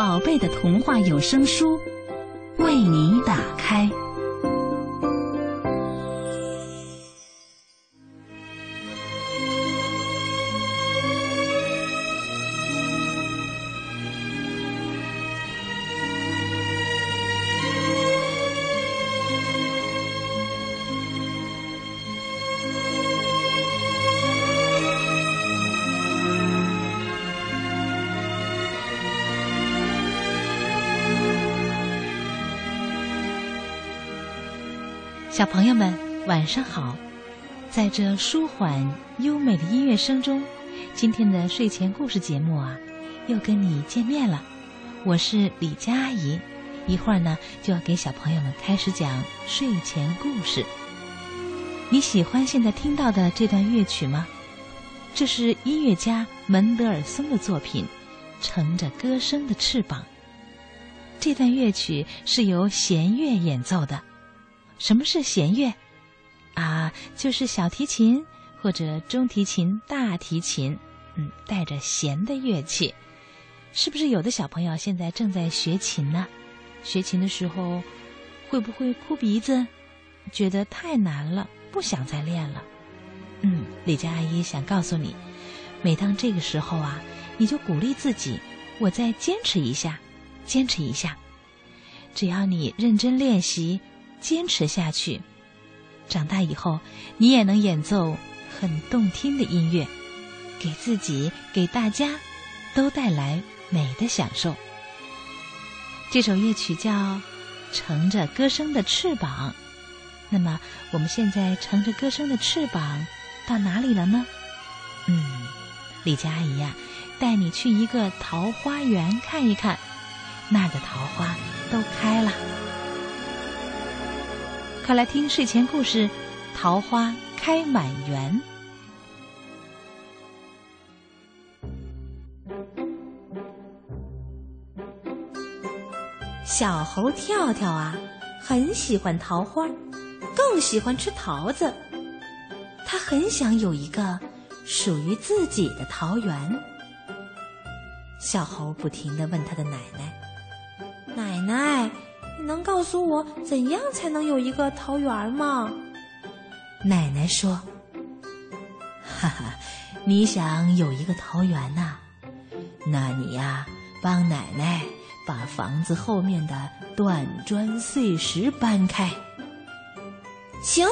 宝贝的童话有声书为你打开。小朋友们，晚上好！在这舒缓优美的音乐声中，今天的睡前故事节目啊，又跟你见面了。我是李佳阿姨，一会儿呢就要给小朋友们开始讲睡前故事。你喜欢现在听到的这段乐曲吗？这是音乐家门德尔松的作品《乘着歌声的翅膀》。这段乐曲是由弦乐演奏的。什么是弦乐？啊，就是小提琴或者中提琴、大提琴，嗯，带着弦的乐器。是不是有的小朋友现在正在学琴呢？学琴的时候会不会哭鼻子？觉得太难了，不想再练了？嗯，李佳阿姨想告诉你，每当这个时候啊，你就鼓励自己，我再坚持一下，坚持一下。只要你认真练习。坚持下去，长大以后你也能演奏很动听的音乐，给自己、给大家都带来美的享受。这首乐曲叫《乘着歌声的翅膀》。那么我们现在乘着歌声的翅膀到哪里了呢？嗯，李佳阿姨呀，带你去一个桃花源看一看，那儿的桃花都开了。快来听睡前故事，《桃花开满园》。小猴跳跳啊，很喜欢桃花，更喜欢吃桃子。他很想有一个属于自己的桃园。小猴不停的问他的奶奶：“奶奶。”你能告诉我怎样才能有一个桃园吗？奶奶说：“哈哈，你想有一个桃园呐？那你呀，帮奶奶把房子后面的断砖碎石搬开。”行，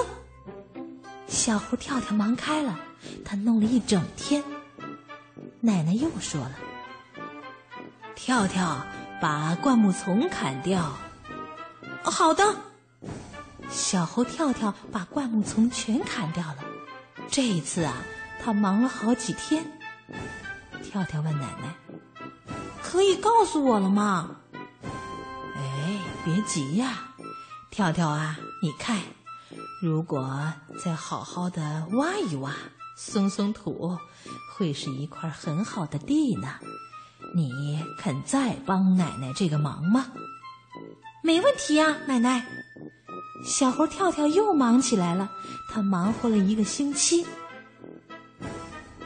小猴跳跳忙开了，他弄了一整天。奶奶又说了：“跳跳，把灌木丛砍掉。”好的，小猴跳跳把灌木丛全砍掉了。这一次啊，他忙了好几天。跳跳问奶奶：“可以告诉我了吗？”哎，别急呀，跳跳啊，你看，如果再好好的挖一挖，松松土，会是一块很好的地呢。你肯再帮奶奶这个忙吗？没问题呀，奶奶。小猴跳跳又忙起来了，他忙活了一个星期。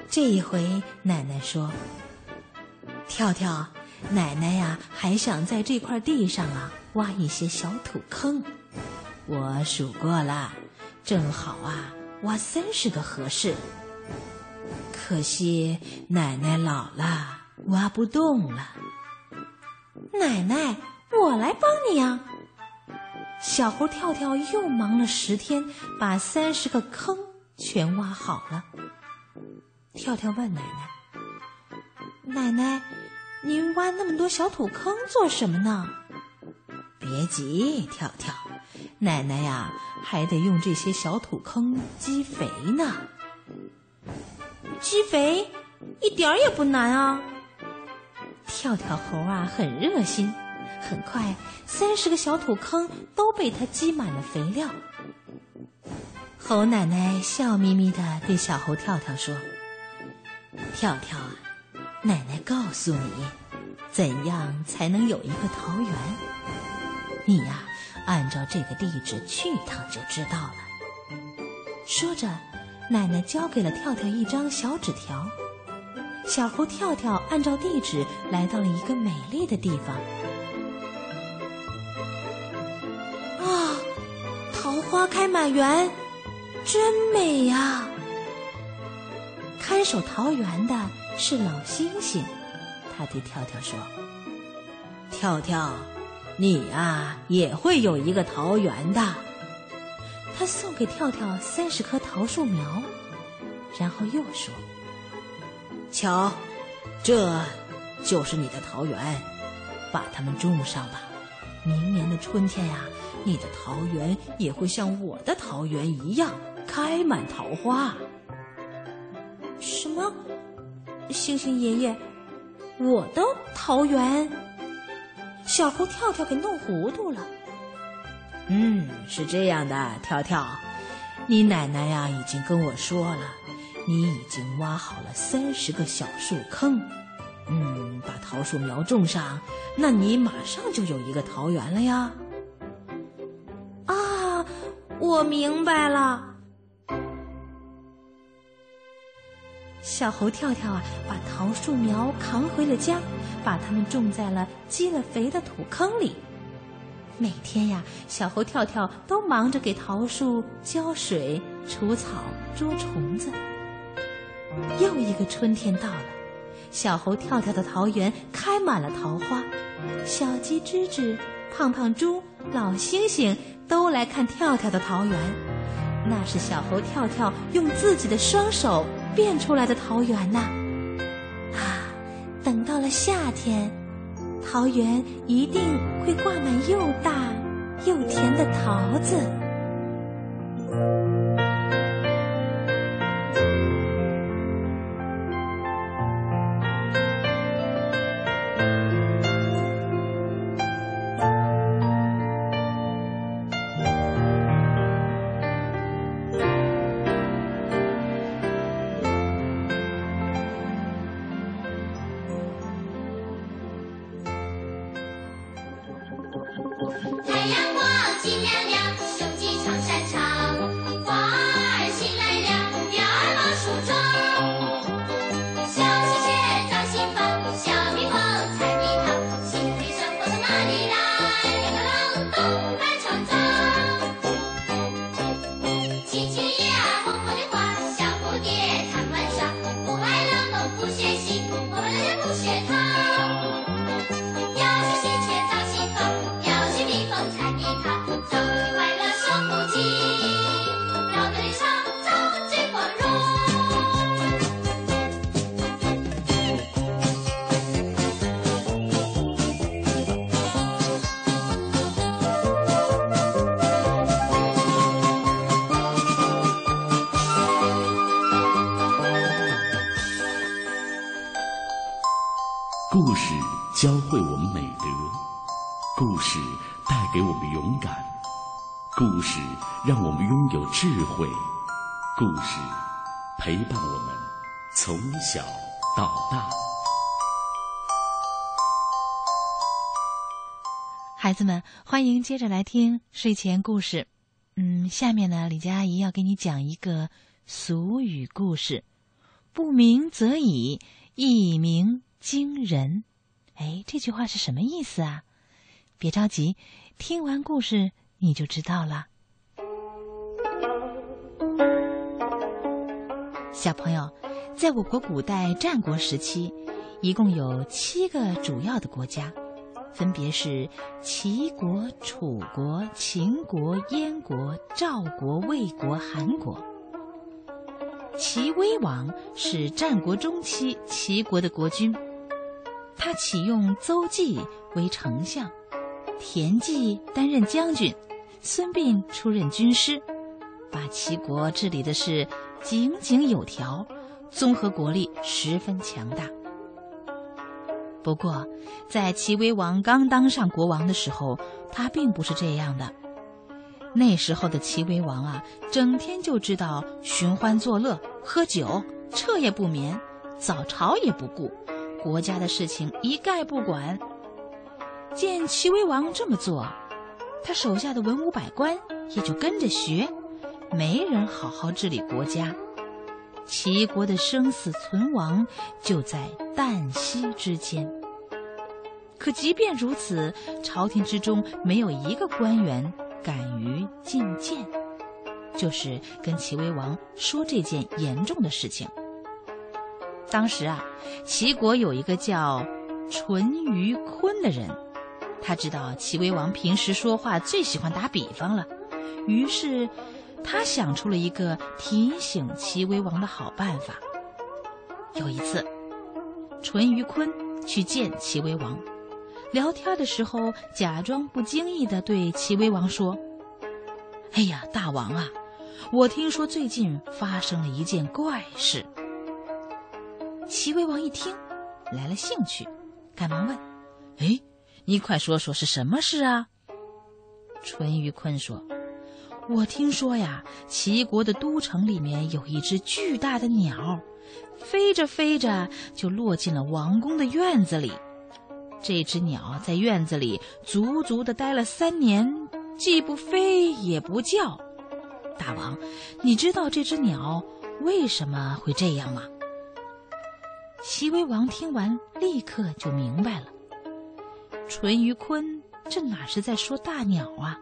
这一回，奶奶说：“跳跳，奶奶呀，还想在这块地上啊挖一些小土坑。我数过了，正好啊挖三十个合适。可惜奶奶老了，挖不动了。奶奶。”我来帮你呀！小猴跳跳又忙了十天，把三十个坑全挖好了。跳跳问奶奶：“奶奶，您挖那么多小土坑做什么呢？”别急，跳跳，奶奶呀，还得用这些小土坑积肥呢。积肥一点儿也不难啊！跳跳猴啊，很热心。很快，三十个小土坑都被他积满了肥料。猴奶奶笑眯眯的对小猴跳跳说：“跳跳啊，奶奶告诉你，怎样才能有一个桃园？你呀，按照这个地址去一趟就知道了。”说着，奶奶交给了跳跳一张小纸条。小猴跳跳按照地址来到了一个美丽的地方。花开满园，真美呀！看守桃园的是老星星，他对跳跳说：“跳跳，你啊也会有一个桃园的。”他送给跳跳三十棵桃树苗，然后又说。瞧，这就是你的桃园，把它们种上吧。明年的春天呀，你的桃园也会像我的桃园一样开满桃花。什么？星星爷爷，我的桃园？小猴跳跳给弄糊涂了。嗯，是这样的，跳跳，你奶奶呀已经跟我说了。你已经挖好了三十个小树坑，嗯，把桃树苗种上，那你马上就有一个桃园了呀！我明白了。小猴跳跳啊，把桃树苗扛回了家，把它们种在了积了肥的土坑里。每天呀，小猴跳跳都忙着给桃树浇水、除草、捉虫子。又一个春天到了，小猴跳跳的桃园开满了桃花，小鸡吱吱、胖胖猪、老猩猩都来看跳跳的桃园。那是小猴跳跳用自己的双手变出来的桃园呐！啊，等到了夏天，桃园一定会挂满又大又甜的桃子。故事教会我们美德，故事带给我们勇敢，故事让我们拥有智慧，故事陪伴我们从小到大。孩子们，欢迎接着来听睡前故事。嗯，下面呢，李佳阿姨要给你讲一个俗语故事：“不鸣则已，一鸣。”惊人，哎，这句话是什么意思啊？别着急，听完故事你就知道了。小朋友，在我国古代战国时期，一共有七个主要的国家，分别是齐国、楚国、秦国、燕国、赵国、魏国、韩国。齐威王是战国中期齐国的国君。他启用邹忌为丞相，田忌担任将军，孙膑出任军师，把齐国治理的是井井有条，综合国力十分强大。不过，在齐威王刚当上国王的时候，他并不是这样的。那时候的齐威王啊，整天就知道寻欢作乐、喝酒，彻夜不眠，早朝也不顾，国家的事情一概不管。见齐威王这么做，他手下的文武百官也就跟着学，没人好好治理国家。齐国的生死存亡就在旦夕之间。可即便如此，朝廷之中没有一个官员敢于进谏，就是跟齐威王说这件严重的事情。当时啊，齐国有一个叫淳于髡的人，他知道齐威王平时说话最喜欢打比方了，于是。他想出了一个提醒齐威王的好办法。有一次，淳于髡去见齐威王，聊天的时候，假装不经意的对齐威王说：“哎呀，大王啊，我听说最近发生了一件怪事。”齐威王一听，来了兴趣，赶忙问：“哎，你快说说是什么事啊？”淳于髡说。我听说呀，齐国的都城里面有一只巨大的鸟，飞着飞着就落进了王宫的院子里。这只鸟在院子里足足的待了三年，既不飞也不叫。大王，你知道这只鸟为什么会这样吗？齐威王听完，立刻就明白了。淳于髡这哪是在说大鸟啊？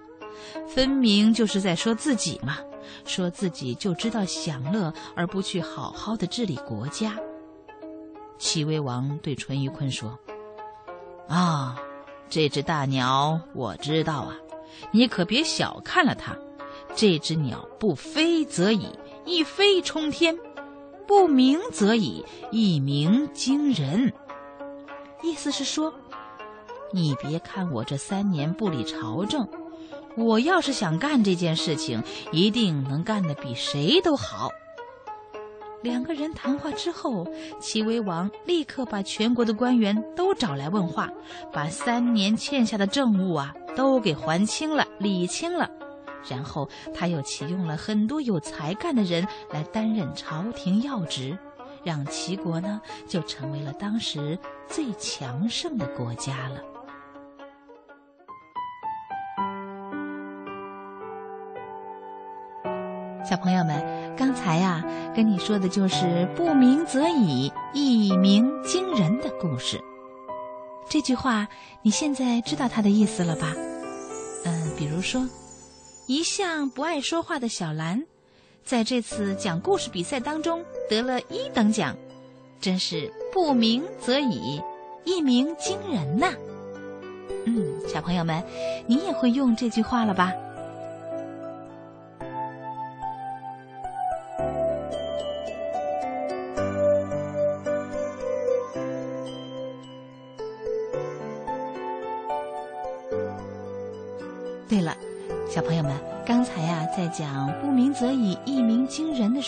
分明就是在说自己嘛，说自己就知道享乐，而不去好好的治理国家。齐威王对淳于髡说：“啊，这只大鸟我知道啊，你可别小看了它。这只鸟不飞则已，一飞冲天；不鸣则已，一鸣惊人。意思是说，你别看我这三年不理朝政。”我要是想干这件事情，一定能干得比谁都好。两个人谈话之后，齐威王立刻把全国的官员都找来问话，把三年欠下的政务啊都给还清了、理清了。然后他又启用了很多有才干的人来担任朝廷要职，让齐国呢就成为了当时最强盛的国家了。小朋友们，刚才呀跟你说的就是“不鸣则已，一鸣惊人”的故事。这句话你现在知道它的意思了吧？嗯，比如说，一向不爱说话的小兰，在这次讲故事比赛当中得了一等奖，真是不鸣则已，一鸣惊人呐！嗯，小朋友们，你也会用这句话了吧？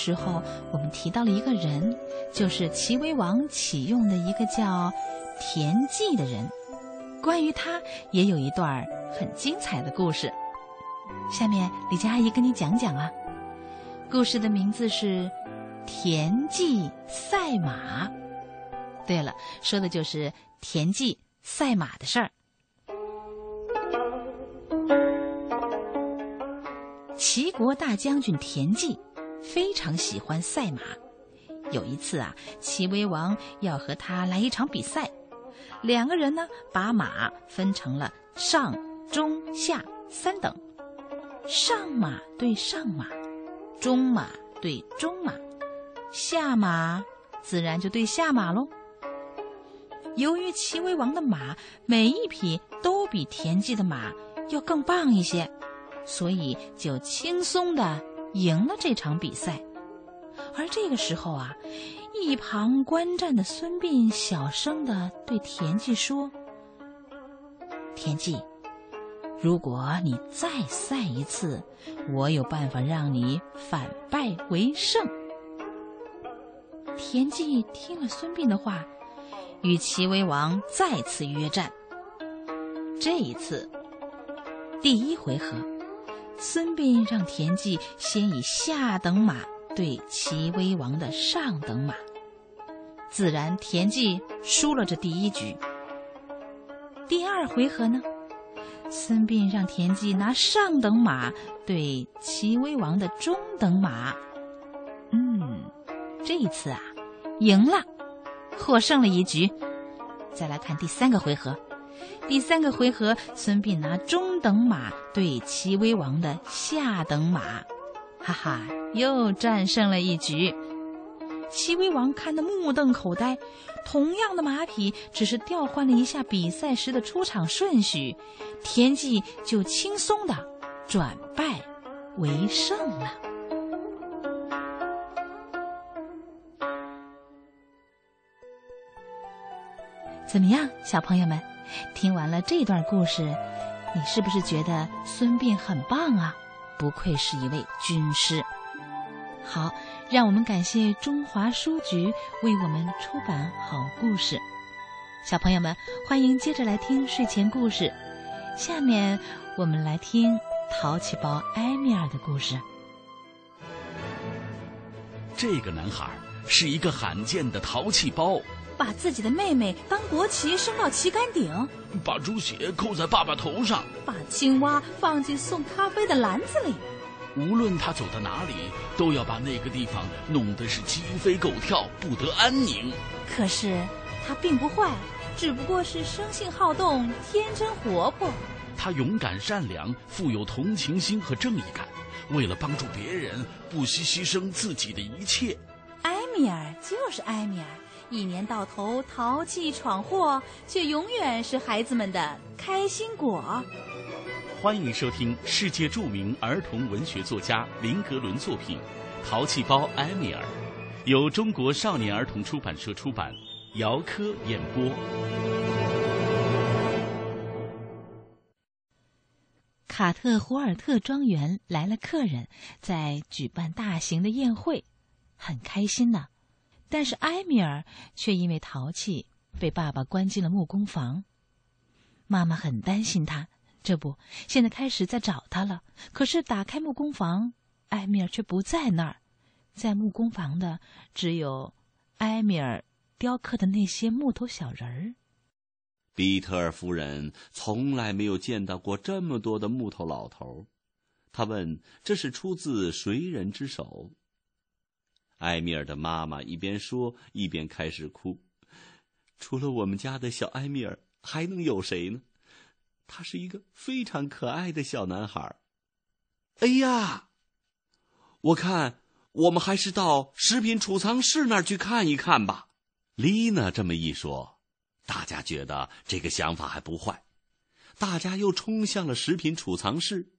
时候，我们提到了一个人，就是齐威王启用的一个叫田忌的人。关于他，也有一段很精彩的故事。下面，李佳阿姨跟你讲讲啊。故事的名字是《田忌赛马》。对了，说的就是田忌赛马的事儿。齐国大将军田忌非常喜欢赛马。有一次啊，齐威王要和他来一场比赛，两个人呢把马分成了上、中、下三等，上马对上马，中马对中马，下马自然就对下马喽。由于齐威王的马每一匹都比田忌的马要更棒一些。所以就轻松的赢了这场比赛，而这个时候啊，一旁观战的孙膑小声的对田忌说：“田忌，如果你再赛一次，我有办法让你反败为胜。”田忌听了孙膑的话，与齐威王再次约战。这一次，第一回合，孙膑让田忌先以下等马对齐威王的上等马，自然田忌输了这第一局。第二回合呢，孙膑让田忌拿上等马对齐威王的中等马，嗯，这一次啊，赢了，获胜了一局。再来看第三个回合，第三个回合，孙膑拿中等马对齐威王的下等马，哈哈，又战胜了一局。齐威王看得目瞪口呆，同样的马匹，只是调换了一下比赛时的出场顺序，田忌就轻松的转败为胜了。怎么样，小朋友们？听完了这段故事，你是不是觉得孙膑很棒啊？不愧是一位军师。好，让我们感谢中华书局为我们出版好故事。小朋友们，欢迎接着来听睡前故事。下面我们来听淘气包埃米尔的故事。这个男孩是一个罕见的淘气包。把自己的妹妹当国旗升到旗杆顶，把猪血扣在爸爸头上，把青蛙放进送咖啡的篮子里。无论他走到哪里，都要把那个地方弄得是鸡飞狗跳，不得安宁。可是他并不坏，只不过是生性好动，天真活泼。他勇敢善良，富有同情心和正义感，为了帮助别人，不惜牺牲自己的一切。埃米尔就是埃米尔。一年到头淘气闯祸，却永远是孩子们的开心果。欢迎收听世界著名儿童文学作家林格伦作品《淘气包埃米尔》，由中国少年儿童出版社出版，姚科演播。卡特胡尔特庄园来了客人，在举办大型的宴会，很开心呢。但是埃米尔却因为淘气被爸爸关进了木工房。妈妈很担心他，这不，现在开始在找他了。可是打开木工房，埃米尔却不在那儿，在木工房的只有埃米尔雕刻的那些木头小人儿。比特尔夫人从来没有见到过这么多的木头老头，她问：“这是出自谁人之手？”埃米尔的妈妈一边说，一边开始哭。除了我们家的小埃米尔，还能有谁呢？他是一个非常可爱的小男孩。哎呀，我看我们还是到食品储藏室那儿去看一看吧。丽娜这么一说，大家觉得这个想法还不坏。大家又冲向了食品储藏室，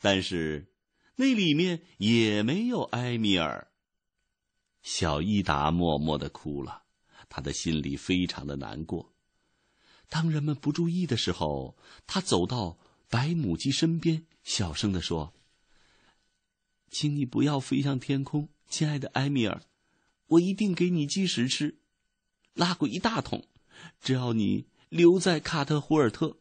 但是那里面也没有埃米尔。小伊达默默的哭了，他的心里非常的难过。当人们不注意的时候，他走到白母鸡身边，小声的说：“请你不要飞向天空，亲爱的埃米尔，我一定给你鸡食吃，拉过一大桶，只要你留在卡特胡尔特。”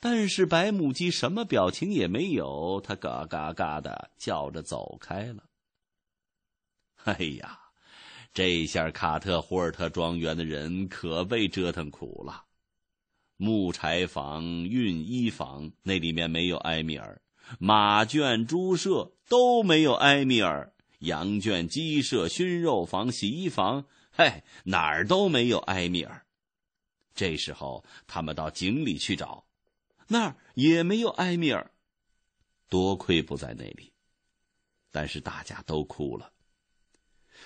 但是白母鸡什么表情也没有，它嘎嘎嘎的叫着走开了。哎呀，这下卡特胡尔特庄园的人可被折腾苦了。木柴房、熨衣房那里面没有埃米尔，马圈、猪舍都没有埃米尔，羊圈、鸡舍、熏肉房、洗衣房，嘿，哪儿都没有埃米尔。这时候他们到井里去找，那儿也没有埃米尔。多亏不在那里，但是大家都哭了。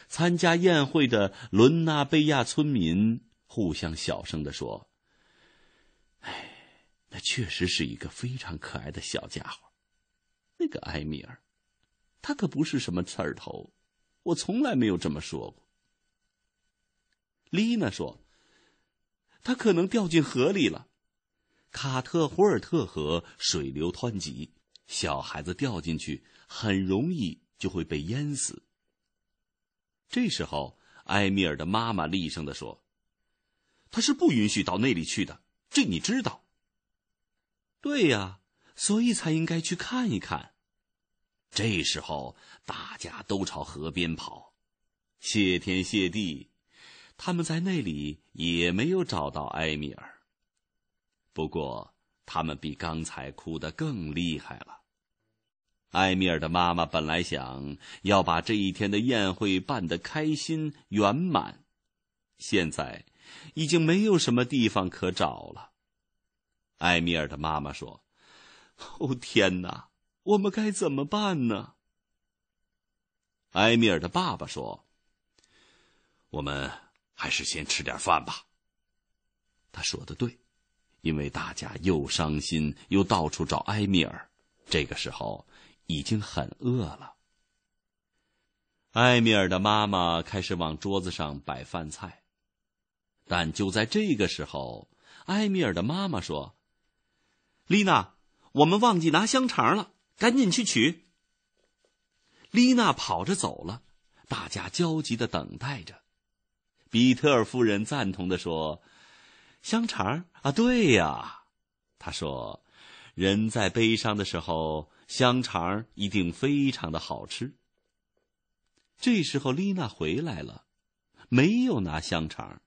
参加宴会的伦纳贝亚村民互相小声的说：“哎，那确实是一个非常可爱的小家伙，那个埃米尔，他可不是什么刺儿头，我从来没有这么说过。”丽娜说：“他可能掉进河里了，卡特胡尔特河水流湍急，小孩子掉进去很容易就会被淹死。”这时候，埃米尔的妈妈厉声地说：“他是不允许到那里去的，这你知道。对呀，所以才应该去看一看。这时候，大家都朝河边跑，谢天谢地，他们在那里也没有找到埃米尔。不过，他们比刚才哭得更厉害了。埃米尔的妈妈本来想要把这一天的宴会办得开心圆满，现在已经没有什么地方可找了。埃米尔的妈妈说：“哦，天哪，我们该怎么办呢？”埃米尔的爸爸说：“我们还是先吃点饭吧。”他说的对，因为大家又伤心又到处找埃米尔，这个时候。已经很饿了。埃米尔的妈妈开始往桌子上摆饭菜，但就在这个时候，埃米尔的妈妈说：“丽娜，我们忘记拿香肠了，赶紧去取。”丽娜跑着走了，大家焦急的等待着。比特尔夫人赞同的说：“香肠啊，对呀。”她说：“人在悲伤的时候。”香肠一定非常的好吃。这时候，丽娜回来了，没有拿香肠。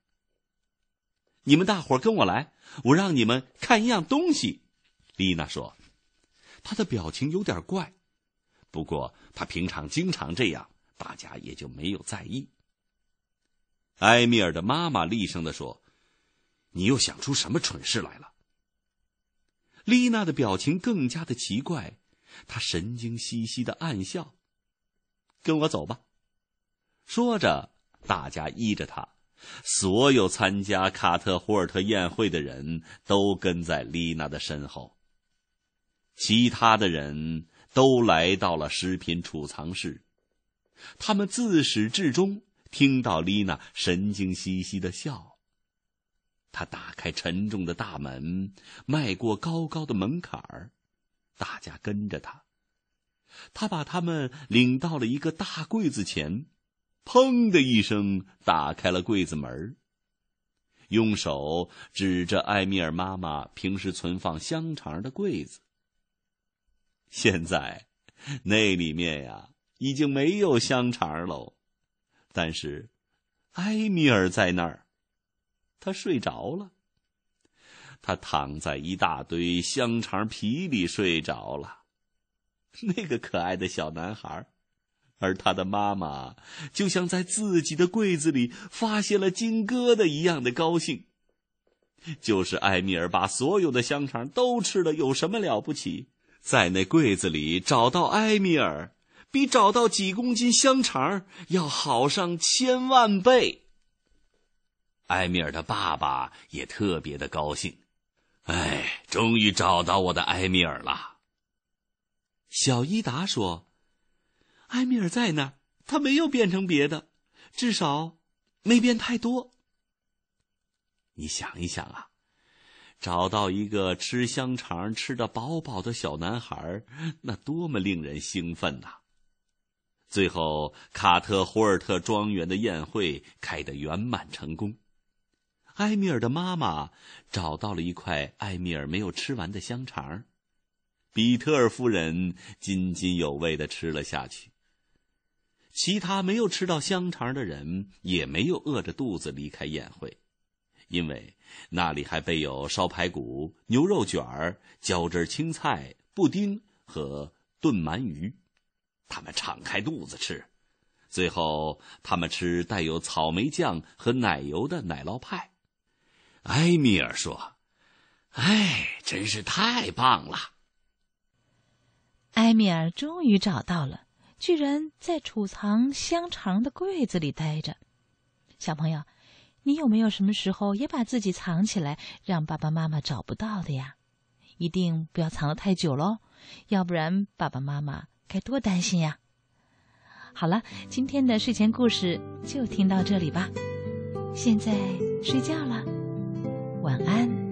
你们大伙跟我来，我让你们看一样东西。丽娜说，她的表情有点怪，不过她平常经常这样，大家也就没有在意。埃米尔的妈妈厉声的说：“你又想出什么蠢事来了？”丽娜的表情更加的奇怪。他神经兮兮的暗笑，跟我走吧。说着，大家依着他。所有参加卡特霍尔特宴会的人都跟在丽娜的身后。其他的人都来到了食品储藏室，他们自始至终听到丽娜神经兮兮的笑。他打开沉重的大门，迈过高高的门槛儿。大家跟着他，他把他们领到了一个大柜子前，砰的一声打开了柜子门用手指着埃米尔妈妈平时存放香肠的柜子。现在，那里面呀已经没有香肠喽，但是，埃米尔在那儿，他睡着了。他躺在一大堆香肠皮里睡着了，那个可爱的小男孩，而他的妈妈就像在自己的柜子里发现了金疙瘩一样的高兴。就是埃米尔把所有的香肠都吃了，有什么了不起？在那柜子里找到埃米尔，比找到几公斤香肠要好上千万倍。埃米尔的爸爸也特别的高兴。哎，终于找到我的埃米尔了。小伊达说：“埃米尔在那儿，他没有变成别的，至少没变太多。你想一想啊，找到一个吃香肠吃的饱饱的小男孩，那多么令人兴奋呐！最后，卡特霍尔特庄园的宴会开得圆满成功。”埃米尔的妈妈找到了一块埃米尔没有吃完的香肠，比特尔夫人津津有味的吃了下去。其他没有吃到香肠的人也没有饿着肚子离开宴会，因为那里还备有烧排骨、牛肉卷儿、浇汁青菜、布丁和炖鳗鱼，他们敞开肚子吃。最后，他们吃带有草莓酱和奶油的奶酪派。埃米尔说：“哎，真是太棒了！”埃米尔终于找到了，居然在储藏香肠的柜子里待着。小朋友，你有没有什么时候也把自己藏起来，让爸爸妈妈找不到的呀？一定不要藏得太久喽，要不然爸爸妈妈该多担心呀！好了，今天的睡前故事就听到这里吧，现在睡觉了。晚安。